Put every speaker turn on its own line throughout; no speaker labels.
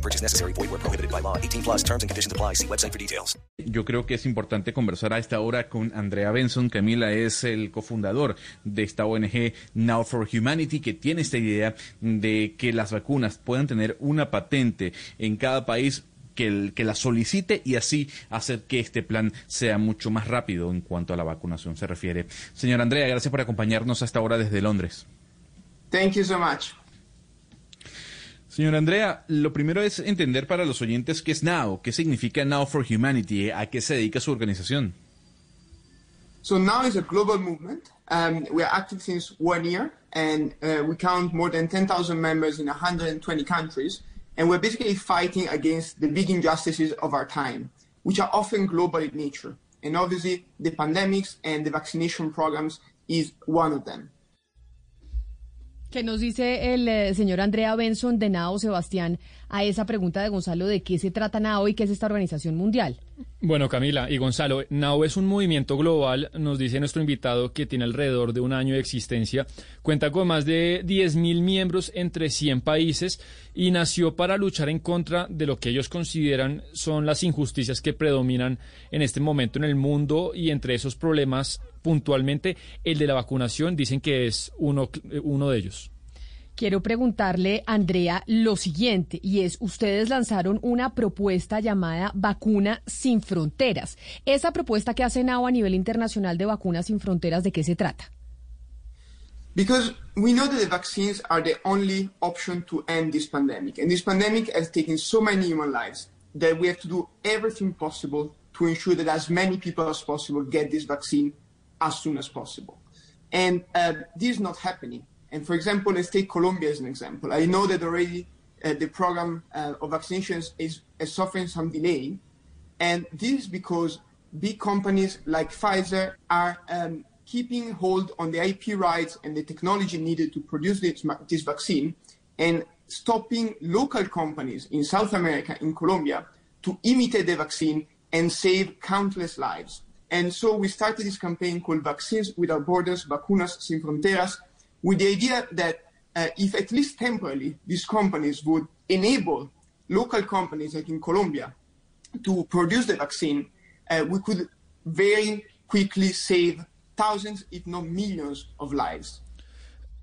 No purchase necessary. Void where prohibited by law. 18 plus terms and conditions apply. See website for details.
Yo creo que es importante conversar a esta hora con Andrea Benson. Camila es el cofundador de esta ONG Now for Humanity que tiene esta idea de que las vacunas puedan tener una patente en cada país que, el, que la solicite y así hacer que este plan sea mucho más rápido en cuanto a la vacunación se refiere. Señora Andrea, gracias por acompañarnos a esta hora desde Londres.
Thank you so much.
Señora Andrea, lo primero es entender para los oyentes qué es NOW, qué significa Now for Humanity, a qué se dedica su organización.
So now is a global movement. Um, we are active since one year, and uh, we count more than 10,000 members in 120 countries. And we're basically fighting against the big injustices of our time, which are often global in nature. And obviously, the pandemics and the vaccination programs is one of them.
¿Qué nos dice el eh, señor Andrea Benson de NAO, Sebastián, a esa pregunta de Gonzalo de qué se trata NAO y qué es esta organización mundial?
Bueno, Camila y Gonzalo, NAO es un movimiento global, nos dice nuestro invitado que tiene alrededor de un año de existencia, cuenta con más de 10.000 miembros entre 100 países y nació para luchar en contra de lo que ellos consideran son las injusticias que predominan en este momento en el mundo y entre esos problemas puntualmente el de la vacunación dicen que es uno, uno de ellos.
Quiero preguntarle, Andrea, lo siguiente, y es, ustedes lanzaron una propuesta llamada Vacuna sin Fronteras. Esa propuesta que hace NAO a nivel internacional de Vacunas sin Fronteras, ¿de qué se trata?
Because we know that the vaccines are the only option to end this pandemic. And this pandemic has taken so many human lives that we have to do everything possible to ensure that as many people as possible get this vaccine as soon as possible. And uh, this is not happening. And for example, let's take Colombia as an example. I know that already uh, the program uh, of vaccinations is, is suffering some delay. And this is because big companies like Pfizer are um, keeping hold on the IP rights and the technology needed to produce this, this vaccine and stopping local companies in South America, in Colombia, to imitate the vaccine and save countless lives. And so we started this campaign called Vaccines Without Borders, Vacunas Sin Fronteras, with the idea that uh, if at least temporarily these companies would enable local companies like in Colombia to produce the vaccine, uh, we could very quickly save thousands, if not millions, of lives.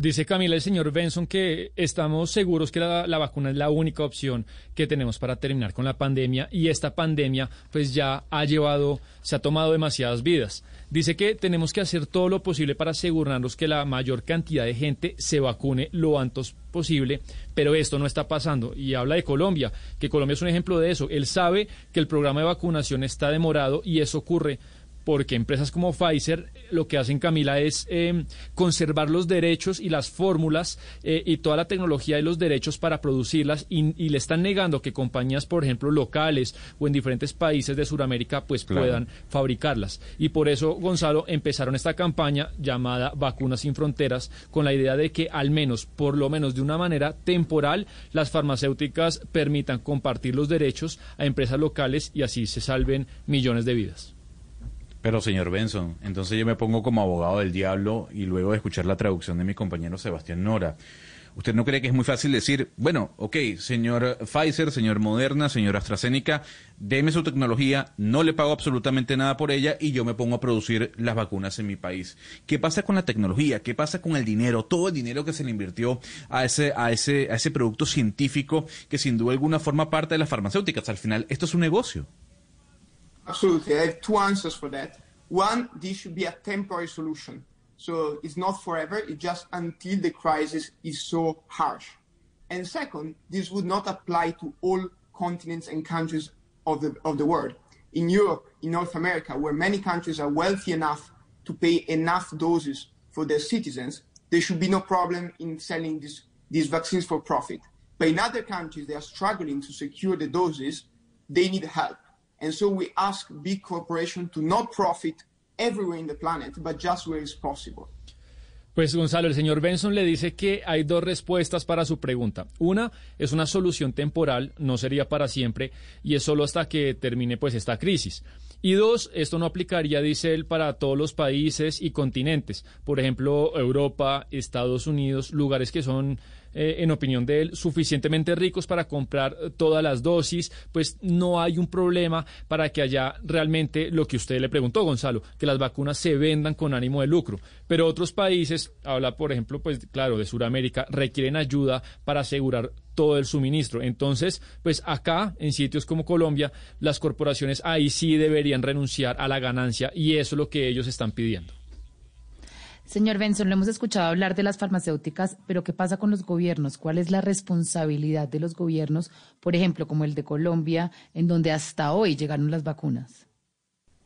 Dice Camila el señor Benson que estamos seguros que la, vacuna es la única opción que tenemos para terminar con la pandemia y esta pandemia pues ya ha llevado, se ha tomado demasiadas vidas. Dice que tenemos que hacer todo lo posible para asegurarnos que la mayor cantidad de gente se vacune lo antes posible, pero esto no está pasando. Y habla de Colombia, que Colombia es un ejemplo de eso. Él sabe que el programa de vacunación está demorado y eso ocurre porque empresas como Pfizer lo que hacen, Camila, es eh, conservar los derechos y las fórmulas eh, y toda la tecnología y los derechos para producirlas y, y, le están negando que compañías, por ejemplo, locales o en diferentes países de Sudamérica, pues claro. puedan fabricarlas. Y por eso, Gonzalo, empezaron esta campaña llamada Vacunas sin Fronteras con la idea de que al menos, por lo menos de una manera temporal, las farmacéuticas permitan compartir los derechos a empresas locales y así se salven millones de vidas.
Pero señor Benson, entonces yo me pongo como abogado del diablo y luego de escuchar la traducción de mi compañero Sebastián Nora. ¿Usted no cree que es muy fácil decir, bueno, ok, señor Pfizer, señor Moderna, señor AstraZeneca, deme su tecnología, no le pago absolutamente nada por ella y yo me pongo a producir las vacunas en mi país? ¿Qué pasa con la tecnología? ¿Qué pasa con el dinero? Todo el dinero que se le invirtió a ese, a ese, a ese producto científico que sin duda alguna forma parte de las farmacéuticas. Al final, esto es un negocio.
Absolutely. I have two answers for that. One, this should be a temporary solution. So it's not forever, it's just until the crisis is so harsh. And second, this would not apply to all continents and countries of the, of the world. In Europe, in North America, where many countries are wealthy enough to pay enough doses for their citizens, there should be no problem in selling this, these vaccines for profit. But in other countries, they are struggling to secure the doses, they need help. And so we ask big corporations to not profit everywhere in the planet, but just where it's possible.
Pues Gonzalo, el señor Benson le dice que hay dos respuestas para su pregunta. Una es una solución temporal, no sería para siempre, y es solo hasta que termine pues esta crisis. Y dos, esto no aplicaría, dice él, para todos los países y continentes. Por ejemplo, Europa, Estados Unidos, lugares que son eh, en opinión de él, suficientemente ricos para comprar eh, todas las dosis, pues no hay un problema para que haya realmente lo que usted le preguntó, Gonzalo, que las vacunas se vendan con ánimo de lucro. Pero otros países, habla por ejemplo, pues claro, de Sudamérica, requieren ayuda para asegurar todo el suministro. Entonces, pues acá, en sitios como Colombia, las corporaciones ahí sí deberían renunciar a la ganancia y eso es lo que ellos están pidiendo.
Señor Benson, lo hemos escuchado hablar de las farmacéuticas, pero ¿qué pasa con los gobiernos? ¿Cuál es la responsabilidad de los gobiernos, por ejemplo, como el de Colombia, en donde hasta hoy llegaron las vacunas?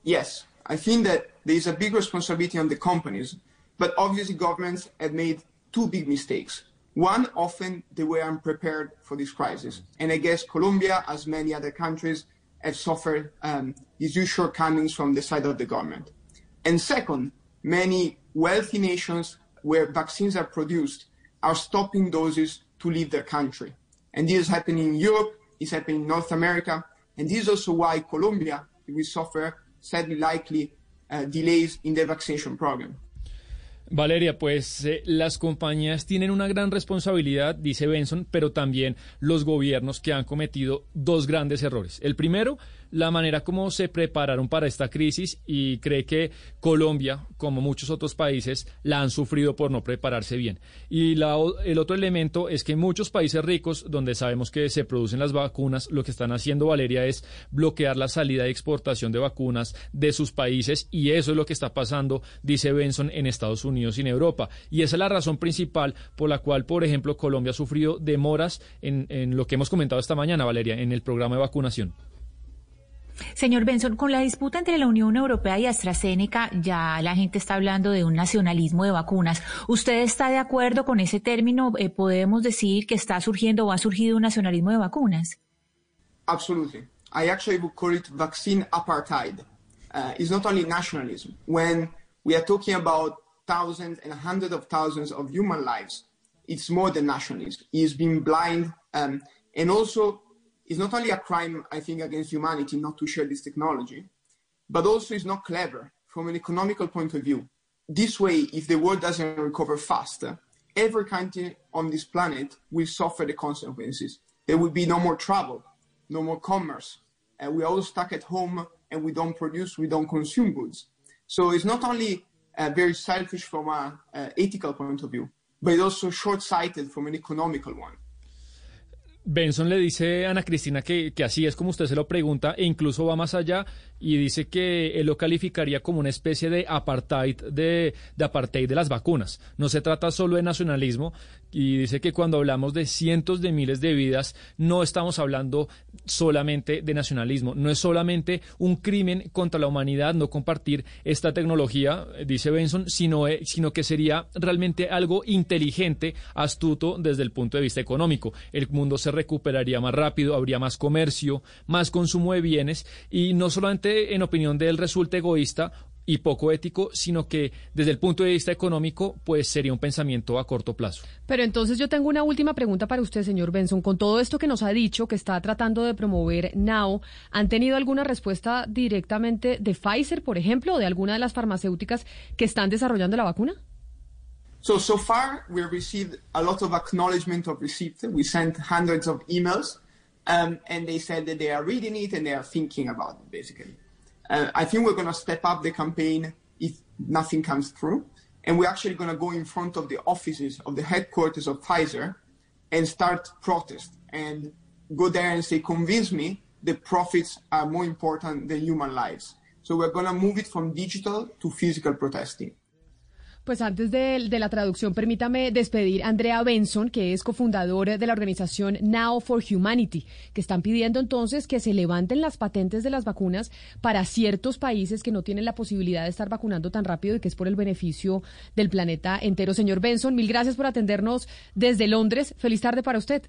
Yes, I think that there is a big responsibility on the companies, but obviously governments have made two big mistakes. One, often they were unprepared for this crisis. And I guess Colombia, as many other countries, have suffered um, these shortcomings from the side of the government. And second, many wealthy nations where vaccines are produced are stopping doses to leave their country. And this is happening in Europe, it's happening in North America, and this is also why Colombia will suffer, sadly likely, uh, delays in the vaccination program.
Valeria, pues eh, las compañías tienen una gran responsabilidad, dice Benson, pero también los gobiernos que han cometido dos grandes errores. El primero, la manera como se prepararon para esta crisis y cree que Colombia, como muchos otros países, la han sufrido por no prepararse bien. Y la, el otro elemento es que muchos países ricos, donde sabemos que se producen las vacunas, lo que están haciendo, Valeria, es bloquear la salida y exportación de vacunas de sus países y eso es lo que está pasando, dice Benson, en Estados Unidos y en Europa. Y esa es la razón principal por la cual, por ejemplo, Colombia ha sufrido demoras en, en lo que hemos comentado esta mañana, Valeria, en el programa de vacunación.
Señor Benson, con la disputa entre la Unión Europea y AstraZeneca, ya la gente está hablando de un nacionalismo de vacunas. ¿Usted está de acuerdo con ese término? Eh, ¿Podemos decir que está surgiendo o ha surgido un nacionalismo de vacunas?
Absolutely. I actually would call it vaccine apartheid. Uh, it's not only nationalism. When we are talking about thousands and hundreds of thousands of human lives, it's more than nationalism. It's being blind um, and also it's not only a crime, I think, against humanity not to share this technology, but also it's not clever from an economical point of view. This way, if the world doesn't recover faster, every country on this planet will suffer the consequences. There will be no more travel, no more commerce. Uh, we're all stuck at home and we don't produce, we don't consume goods. So it's not only uh, very selfish from an uh, ethical point of view, but it's also short-sighted from an economical one.
Benson le dice a Ana Cristina que, que, así es como usted se lo pregunta e incluso va más allá y dice que él lo calificaría como una especie de apartheid de, de apartheid de las vacunas. No se trata solo de nacionalismo y dice que cuando hablamos de cientos de miles de vidas no estamos hablando solamente de nacionalismo, no es solamente un crimen contra la humanidad no compartir esta tecnología, dice Benson, sino, eh, sino que sería realmente algo inteligente, astuto desde el punto de vista económico. El mundo se recuperaría más rápido, habría más comercio, más consumo de bienes y no solamente en opinión de él resulta egoísta y poco ético, sino que desde el punto de vista económico, pues sería un pensamiento a corto plazo.
Pero entonces yo tengo una última pregunta para usted, señor Benson. Con todo esto que nos ha dicho, que está tratando de promover Now, ¿han tenido alguna respuesta directamente de Pfizer, por ejemplo, o de alguna de las farmacéuticas que están desarrollando la vacuna?
So, so far, we received a lot of acknowledgement of receipt. We sent hundreds of emails, um, and they said that they are reading it and they are thinking about it, basically. Uh, I think we're going to step up the campaign if nothing comes through. And we're actually going to go in front of the offices of the headquarters of Pfizer and start protest and go there and say, convince me the profits are more important than human lives. So we're going to move it from digital to physical protesting.
Pues antes de, de, la traducción, permítame despedir a Andrea Benson, que es cofundador de la organización Now for Humanity, que están pidiendo entonces que se levanten las patentes de las vacunas para ciertos países que no tienen la posibilidad de estar vacunando tan rápido y que es por el beneficio del planeta entero. Señor Benson, mil gracias por atendernos desde Londres. Feliz tarde para usted.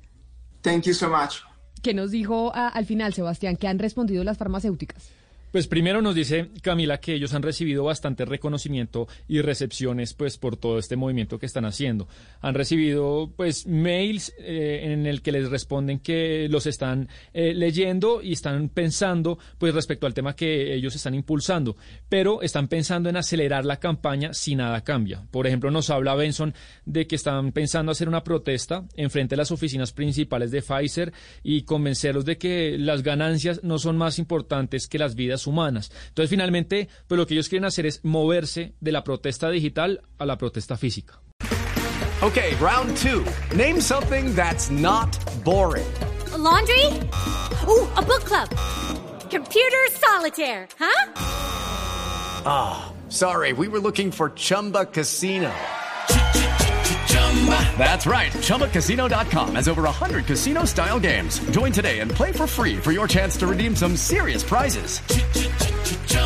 Thank you so much.
¿Qué nos dijo a- al final, Sebastián? ¿Qué han respondido las farmacéuticas?
Pues primero nos dice Camila que ellos han recibido bastante reconocimiento y recepciones pues por todo este movimiento que están haciendo. Han recibido pues mails eh, en el que les responden que los están eh, leyendo y están pensando pues respecto al tema que ellos están impulsando, pero están pensando en acelerar la campaña si nada cambia. Por ejemplo, nos habla Benson de que están pensando hacer una protesta en frente a las oficinas principales de Pfizer y convencerlos de que las ganancias no son más importantes que las vidas humanas. Entonces, finalmente, pues lo que ellos quieren hacer es moverse de la protesta digital a la protesta física.
Okay, round two. Name something that's not boring.
A laundry? Ooh, a book club. Computer solitaire, huh?
Sorry, we were looking for Chumba Casino. That's right. ChumbaCasino.com has over 100 casino style games. Join today and play for free for your chance to redeem some serious prizes.